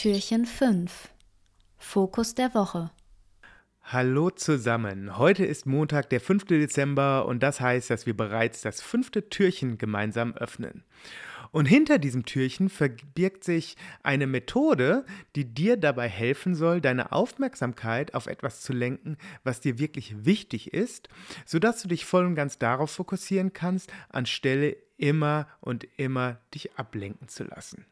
Türchen 5 Fokus der Woche Hallo zusammen. Heute ist Montag, der 5. Dezember und das heißt, dass wir bereits das fünfte Türchen gemeinsam öffnen. Und hinter diesem Türchen verbirgt sich eine Methode, die dir dabei helfen soll, deine Aufmerksamkeit auf etwas zu lenken, was dir wirklich wichtig ist, sodass du dich voll und ganz darauf fokussieren kannst, anstelle immer und immer dich ablenken zu lassen.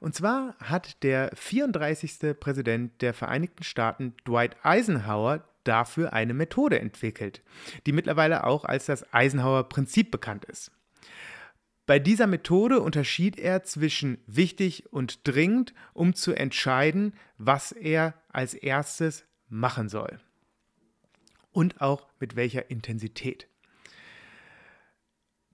Und zwar hat der 34. Präsident der Vereinigten Staaten, Dwight Eisenhower, dafür eine Methode entwickelt, die mittlerweile auch als das Eisenhower-Prinzip bekannt ist. Bei dieser Methode unterschied er zwischen wichtig und dringend, um zu entscheiden, was er als erstes machen soll. Und auch mit welcher Intensität.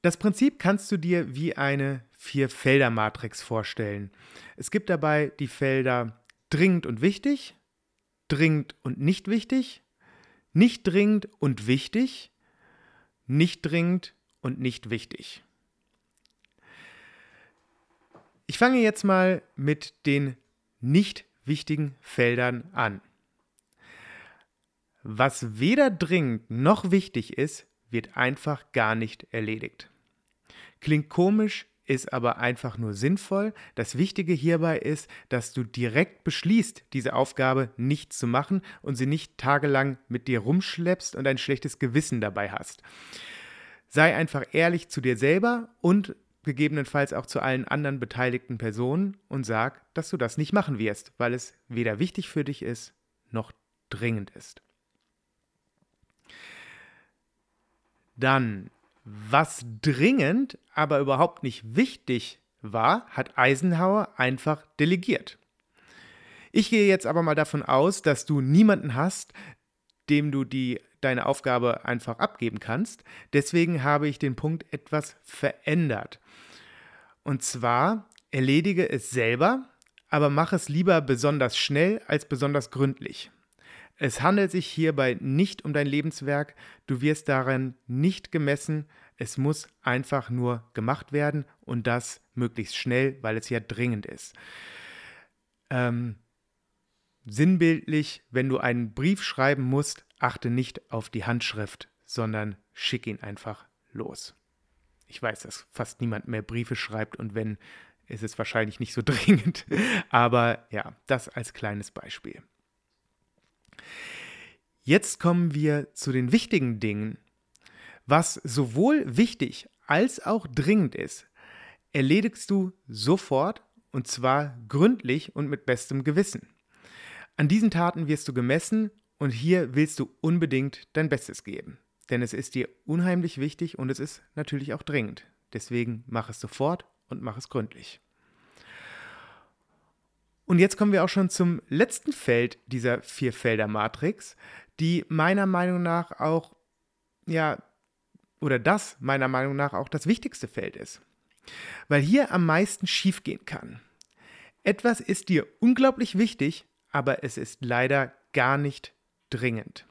Das Prinzip kannst du dir wie eine Vier-Felder-Matrix vorstellen. Es gibt dabei die Felder dringend und wichtig, dringend und nicht wichtig, nicht dringend und wichtig, nicht dringend und nicht wichtig. Ich fange jetzt mal mit den nicht wichtigen Feldern an. Was weder dringend noch wichtig ist, wird einfach gar nicht erledigt. Klingt komisch, ist aber einfach nur sinnvoll. Das Wichtige hierbei ist, dass du direkt beschließt, diese Aufgabe nicht zu machen und sie nicht tagelang mit dir rumschleppst und ein schlechtes Gewissen dabei hast. Sei einfach ehrlich zu dir selber und gegebenenfalls auch zu allen anderen beteiligten Personen und sag, dass du das nicht machen wirst, weil es weder wichtig für dich ist noch dringend ist. Dann, was dringend, aber überhaupt nicht wichtig war, hat Eisenhower einfach delegiert. Ich gehe jetzt aber mal davon aus, dass du niemanden hast, dem du die deine Aufgabe einfach abgeben kannst. Deswegen habe ich den Punkt etwas verändert. Und zwar erledige es selber, aber mach es lieber besonders schnell als besonders gründlich. Es handelt sich hierbei nicht um dein Lebenswerk, du wirst darin nicht gemessen, es muss einfach nur gemacht werden und das möglichst schnell, weil es ja dringend ist. Ähm, sinnbildlich, wenn du einen Brief schreiben musst, achte nicht auf die Handschrift, sondern schick ihn einfach los. Ich weiß, dass fast niemand mehr Briefe schreibt und wenn, ist es wahrscheinlich nicht so dringend. Aber ja, das als kleines Beispiel. Jetzt kommen wir zu den wichtigen Dingen. Was sowohl wichtig als auch dringend ist, erledigst du sofort und zwar gründlich und mit bestem Gewissen. An diesen Taten wirst du gemessen und hier willst du unbedingt dein Bestes geben. Denn es ist dir unheimlich wichtig und es ist natürlich auch dringend. Deswegen mach es sofort und mach es gründlich. Und jetzt kommen wir auch schon zum letzten Feld dieser Vierfelder-Matrix, die meiner Meinung nach auch, ja, oder das meiner Meinung nach auch das wichtigste Feld ist. Weil hier am meisten schiefgehen kann. Etwas ist dir unglaublich wichtig, aber es ist leider gar nicht dringend.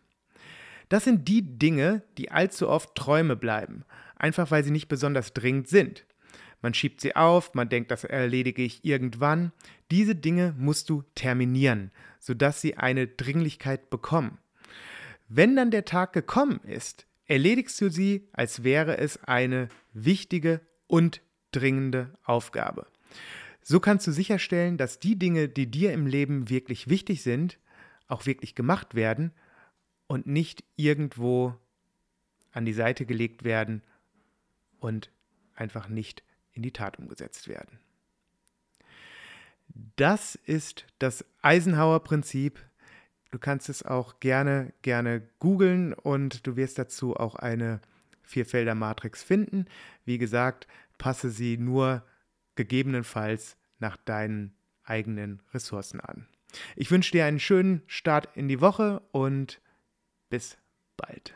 Das sind die Dinge, die allzu oft Träume bleiben, einfach weil sie nicht besonders dringend sind. Man schiebt sie auf, man denkt, das erledige ich irgendwann. Diese Dinge musst du terminieren, sodass sie eine Dringlichkeit bekommen. Wenn dann der Tag gekommen ist, erledigst du sie, als wäre es eine wichtige und dringende Aufgabe. So kannst du sicherstellen, dass die Dinge, die dir im Leben wirklich wichtig sind, auch wirklich gemacht werden und nicht irgendwo an die Seite gelegt werden und einfach nicht in die Tat umgesetzt werden. Das ist das Eisenhower-Prinzip. Du kannst es auch gerne, gerne googeln und du wirst dazu auch eine Vierfelder-Matrix finden. Wie gesagt, passe sie nur gegebenenfalls nach deinen eigenen Ressourcen an. Ich wünsche dir einen schönen Start in die Woche und bis bald.